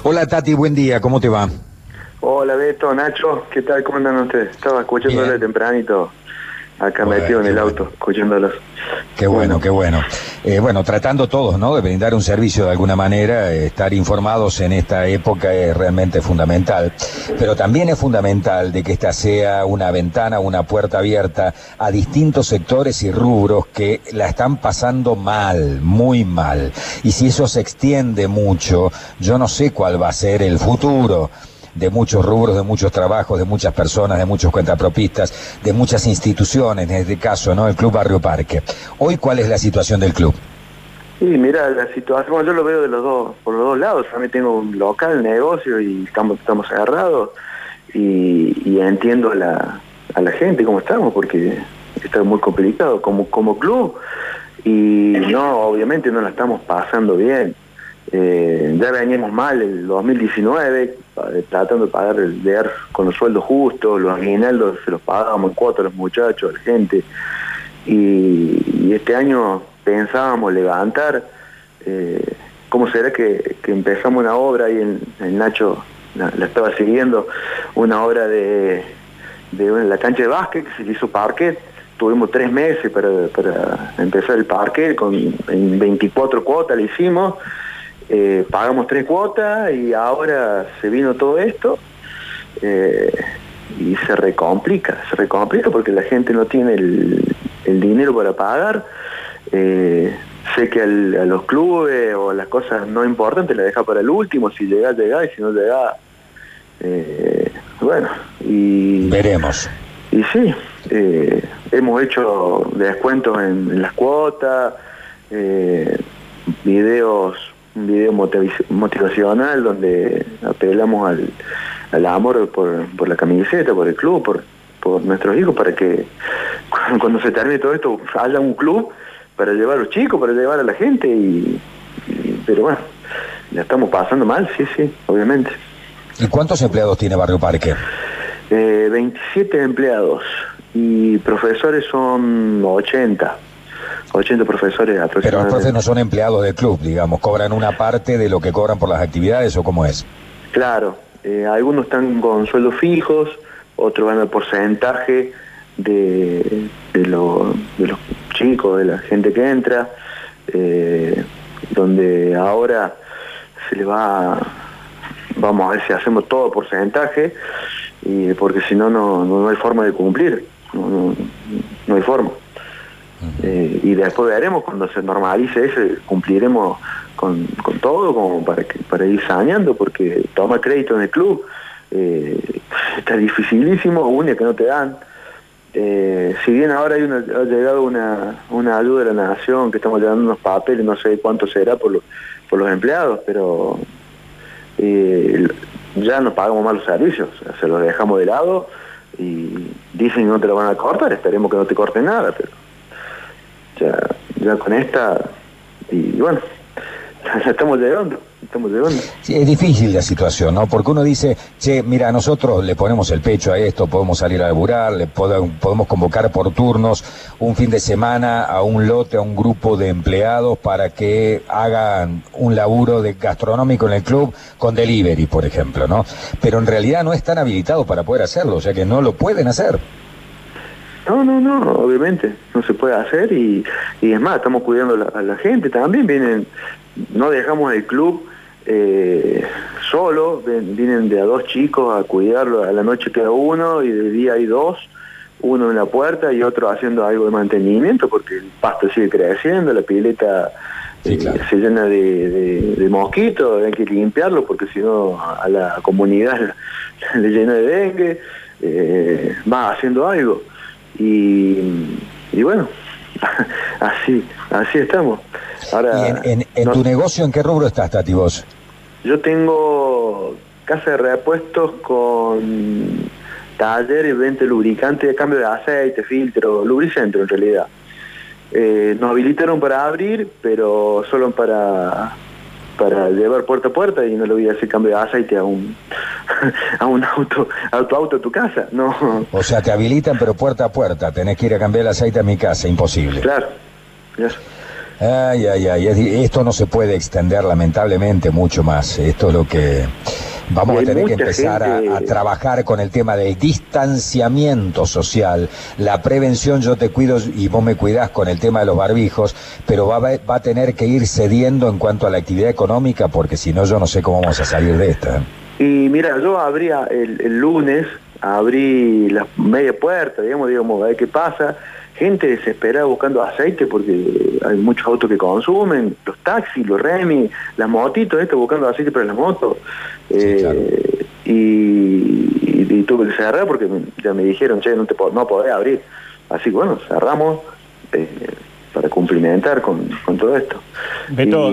Hola Tati, buen día, ¿cómo te va? Hola Beto, Nacho, ¿qué tal? ¿Cómo andan ustedes? Estaba escuchándole tempranito, acá metido en el auto, escuchándolos. Qué bueno, qué bueno. Eh, bueno, tratando todos, ¿no? De brindar un servicio de alguna manera, eh, estar informados en esta época es realmente fundamental. Pero también es fundamental de que esta sea una ventana, una puerta abierta a distintos sectores y rubros que la están pasando mal, muy mal. Y si eso se extiende mucho, yo no sé cuál va a ser el futuro de muchos rubros, de muchos trabajos, de muchas personas, de muchos cuentapropistas, de muchas instituciones, en este caso, ¿no? El Club Barrio Parque. Hoy, ¿cuál es la situación del club? Sí, mira, la situación, yo lo veo de los dos, por los dos lados. Mí tengo un local, negocio y estamos, estamos agarrados y, entiendo a la, a la gente cómo estamos, porque está muy complicado como, como club y no, obviamente no la estamos pasando bien. Eh, ya veníamos mal el 2019, eh, tratando de pagar el DER con los sueldos justos, los aguinaldos se los pagábamos en cuatro a los muchachos, a la gente. Y, este año pensábamos levantar, eh, ¿cómo será que, empezamos una obra ahí en, Nacho, la, estaba siguiendo, una obra de, de la cancha de básquet que se hizo parquet, tuvimos tres meses para, para empezar el parque, con, en 24 cuotas le hicimos, eh, pagamos tres cuotas y ahora se vino todo esto eh, y se recomplica, se recomplica porque la gente no tiene el, dinero para pagar. Eh, sé que a los clubes o las cosas no importantes la deja para el último, si llega, llega y si no llega, bueno, y... Veremos. Y sí, hemos hecho descuentos en, en las cuotas, videos un video motivacional donde apelamos al, al amor por, por, la camiseta, por el club, por, por nuestros hijos, para que cuando se termine todo esto haya un club para llevar a los chicos, para llevar a la gente, y, pero bueno, la estamos pasando mal, sí, sí, obviamente. ¿Y cuántos empleados tiene Barrio Parque? Eh, 27 empleados y profesores son 80. 80 profesores aproximadamente. Pero los profesores no son empleados del club, digamos, cobran una parte de lo que cobran por las actividades o cómo es. Claro, eh, algunos están con sueldos fijos, otros van al porcentaje de, de, los chicos, de la gente que entra, eh, donde ahora se le va, vamos a ver si hacemos todo porcentaje, y porque si no, no, hay forma de cumplir, no, no hay forma. Eh, y después veremos cuando se normalice eso, cumpliremos con, todo como para, ir saneando, porque toma crédito en el club eh, está dificilísimo, una que no te dan. Eh, si bien ahora ha llegado una, una ayuda de la nación, que estamos llevando unos papeles, no sé cuánto será por, por los empleados, pero ya nos pagamos malos servicios, se los dejamos de lado y dicen que no te lo van a cortar, esperemos que no te corten nada, ya, ya con esta, y bueno, ya estamos llegando, estamos llegando. Sí, es difícil la situación, ¿no? Porque uno dice, che, mira, nosotros le ponemos el pecho a esto, podemos salir a laburar, le podemos convocar por turnos un fin de semana a un lote, a un grupo de empleados para que hagan un laburo de gastronómico en el club con delivery, por ejemplo, ¿no? Pero en realidad no están habilitados para poder hacerlo, o sea que no lo pueden hacer. No, no, no, obviamente, no se puede hacer y, y es más, estamos cuidando a la gente, también vienen, no dejamos el club eh, solo, vienen de a dos chicos a cuidarlo, a la noche queda uno y de día hay dos, uno en la puerta y otro haciendo algo de mantenimiento porque el pasto sigue creciendo, la pileta eh, se llena de, mosquitos, hay que limpiarlo porque si no a la comunidad le llena de dengue, eh, va haciendo algo. Y, bueno, así, así estamos. Ahora, en, tu negocio en qué rubro estás, Tati, vos? Yo tengo casa de repuestos con taller y venta lubricante de cambio de aceite, filtro, lubricentro en realidad. Eh, nos habilitaron para abrir, pero solo para para llevar puerta a puerta y no le voy a hacer cambio de aceite a un a un auto, a tu auto a tu casa, no. O sea, te habilitan pero puerta a puerta, tenés que ir a cambiar el aceite a mi casa, imposible. Claro, Ay, ay, ay, esto no se puede extender lamentablemente mucho más. Esto es lo que vamos a tener que empezar a, trabajar con el tema del distanciamiento social, la prevención, yo te cuido y vos me cuidás con el tema de los barbijos, pero va, va a tener que ir cediendo en cuanto a la actividad económica, porque si no yo no sé cómo vamos a salir de esta. Y mira, yo abría el, el lunes, abrí la media puerta, digamos, digamos, a ver qué pasa gente desesperada buscando aceite porque hay muchos autos que consumen, los taxis, los remi, las motitos, esto buscando aceite para las motos. Eh, y, tuve que cerrar porque ya me dijeron, che, no, te no podés abrir. Así que bueno, cerramos eh, para cumplimentar con, todo esto. Beto,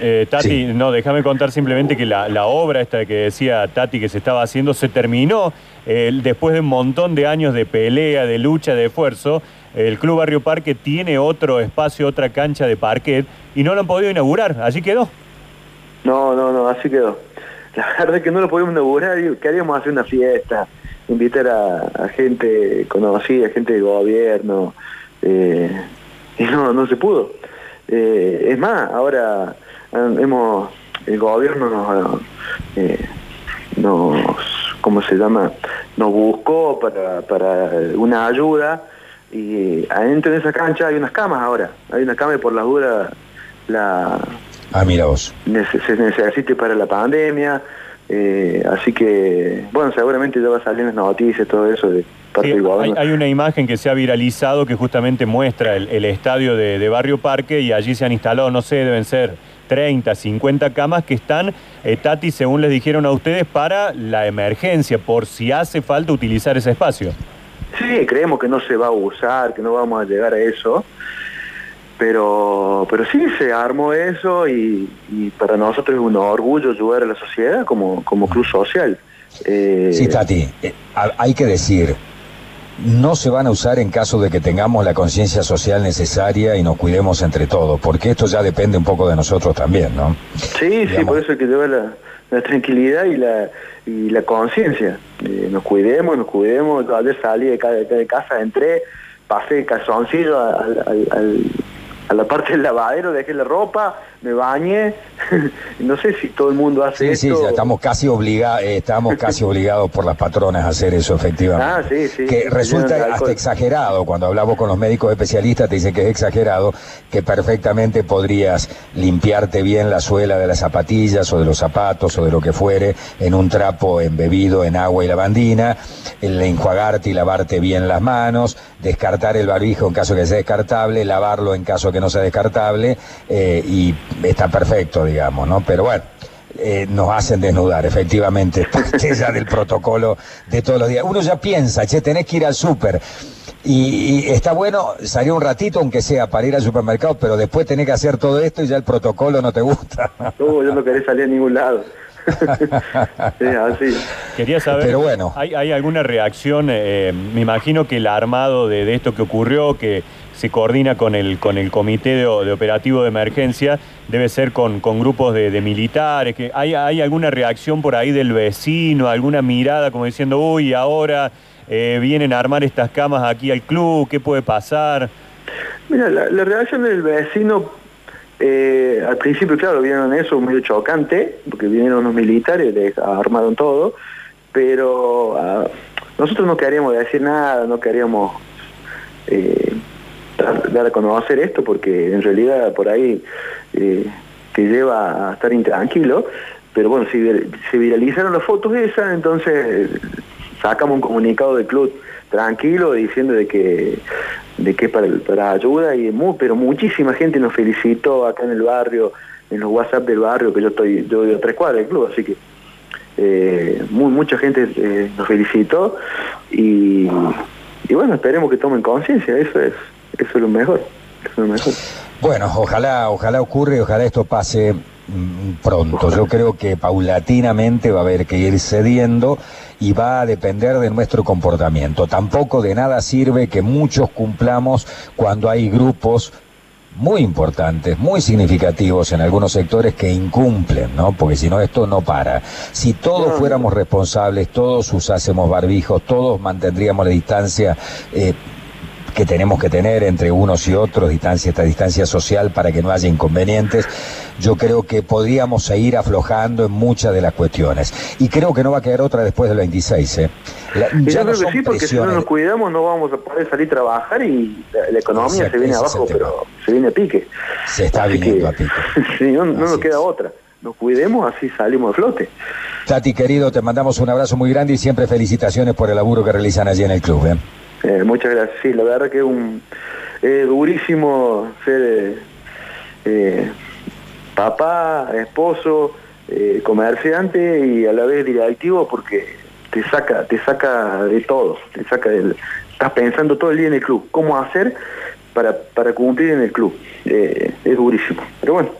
eh, Tati, no, déjame contar simplemente que la, la, obra esta que decía Tati que se estaba haciendo se terminó después de un montón de años de pelea, de lucha, de esfuerzo el Club Barrio Parque tiene otro espacio, otra cancha de parquet y no lo han podido inaugurar, allí quedó. No, no, no, así quedó. La verdad es que no lo podemos inaugurar y queríamos hacer una fiesta, invitar a, gente conocida, gente de gobierno, eh, y no, no se pudo. Eh, es más, ahora hemos, el gobierno nos, eh, nos, ¿cómo se llama? Nos buscó para, para una ayuda y adentro de esa cancha hay unas camas ahora, hay una cama y por la duda la... Ah, mira vos. Se necesite para la pandemia, eh, así que, bueno, seguramente ya va a salir las noticias, todo eso de parte hay, hay, una imagen que se ha viralizado que justamente muestra el, estadio de, Barrio Parque y allí se han instalado, no sé, deben ser 30, 50 camas que están, eh, Tati, según les dijeron a ustedes, para la emergencia, por si hace falta utilizar ese espacio. Sí, creemos que no se va a usar, que no vamos a llegar a eso, pero, pero sí se armó eso y, para nosotros es un orgullo ayudar a la sociedad como, como club social. Eh, sí, Tati, eh, hay que decir, no se van a usar en caso de que tengamos la conciencia social necesaria y nos cuidemos entre todos, porque esto ya depende un poco de nosotros también, ¿no? Sí, sí, por eso hay que llevar la, la tranquilidad y la, y la conciencia. Eh, nos cuidemos, nos cuidemos. Ayer salí de, de, casa, entré, pasé calzoncillo al, al, a la parte del lavadero, dejé la ropa, me bañé. no sé si todo el mundo hace sí, Sí, sí, estamos casi obligados, eh, estamos casi obligados por las patronas a hacer eso, efectivamente. Ah, sí, sí. Que resulta hasta exagerado, cuando hablamos con los médicos especialistas te dicen que es exagerado, que perfectamente podrías limpiarte bien la suela de las zapatillas o de los zapatos o de lo que fuere en un trapo embebido en agua y lavandina, el enjuagarte y lavarte bien las manos, descartar el barbijo en caso que sea descartable, lavarlo en caso que no sea descartable eh, y está perfecto, digamos, ¿no? Pero bueno. Eh, nos hacen desnudar, efectivamente, parte ya del protocolo de todos los días. Uno ya piensa, che, tenés que ir al súper. Y, está bueno salir un ratito, aunque sea para ir al supermercado, pero después tenés que hacer todo esto y ya el protocolo no te gusta. No, yo no querés salir a ningún lado. así. Quería saber, Pero bueno. ¿hay, alguna reacción? Eh, me imagino que el armado de, esto que ocurrió, que se coordina con el, con el comité de, operativo de emergencia, debe ser con, con grupos de, militares. Que hay, ¿Hay alguna reacción por ahí del vecino, alguna mirada como diciendo, uy, ahora eh, vienen a armar estas camas aquí al club, qué puede pasar? Mira, la, la reacción del vecino eh, al principio, claro, vieron eso medio chocante, porque vinieron los militares, les armaron todo, pero ah, nosotros no queríamos decir nada, no queríamos eh, dar, a conocer esto, porque en realidad por ahí eh, te lleva a estar intranquilo, pero bueno, si se viralizaron las fotos esas, entonces sacamos un comunicado del club tranquilo diciendo de que de que para, para ayuda y muy, pero muchísima gente nos felicitó acá en el barrio en los WhatsApp del barrio que yo estoy yo a tres cuadras del club así que eh, muy, mucha gente eh, nos felicitó y, y bueno esperemos que tomen conciencia eso es eso es lo mejor eso es lo mejor. Bueno ojalá ojalá ocurre ojalá esto pase pronto yo creo que paulatinamente va a haber que ir cediendo y va a depender de nuestro comportamiento. Tampoco de nada sirve que muchos cumplamos cuando hay grupos muy importantes, muy significativos en algunos sectores que incumplen, ¿no? Porque si no, esto no para. Si todos fuéramos responsables, todos usásemos barbijos, todos mantendríamos la distancia, eh, que tenemos que tener entre unos y otros, distancia, esta distancia social para que no haya inconvenientes, yo creo que podríamos seguir aflojando en muchas de las cuestiones. Y creo que no va a quedar otra después del 26. ¿eh? yo creo que sí, porque si no nos cuidamos no vamos a poder salir a trabajar y la, economía se viene abajo, pero se viene a pique. Se está viniendo a pique. sí, no, nos queda otra. Nos cuidemos, así salimos a flote. Tati, querido, te mandamos un abrazo muy grande y siempre felicitaciones por el laburo que realizan allí en el club. ¿eh? Eh, muchas gracias. Sí, la verdad que es un durísimo ser eh, papá, esposo, comerciante y a la vez directivo porque te saca, te saca de todo, te saca del, estás pensando todo el día en el club, cómo hacer para, para cumplir en el club. es durísimo. Pero bueno,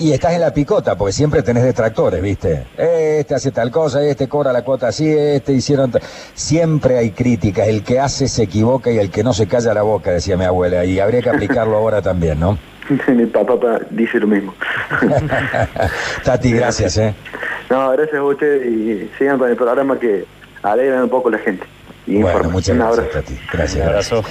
y, estás en la picota, porque siempre tenés detractores, ¿viste? Este hace tal cosa, este cobra la cuota así, este hicieron... Siempre hay críticas, el que hace se equivoca y el que no se calla la boca, decía mi abuela, y habría que aplicarlo ahora también, ¿no? mi papá dice lo mismo. Tati, gracias, ¿eh? No, gracias a usted y sigan con el programa que alegran un poco la gente. bueno, muchas gracias, Tati. Gracias. Un abrazo.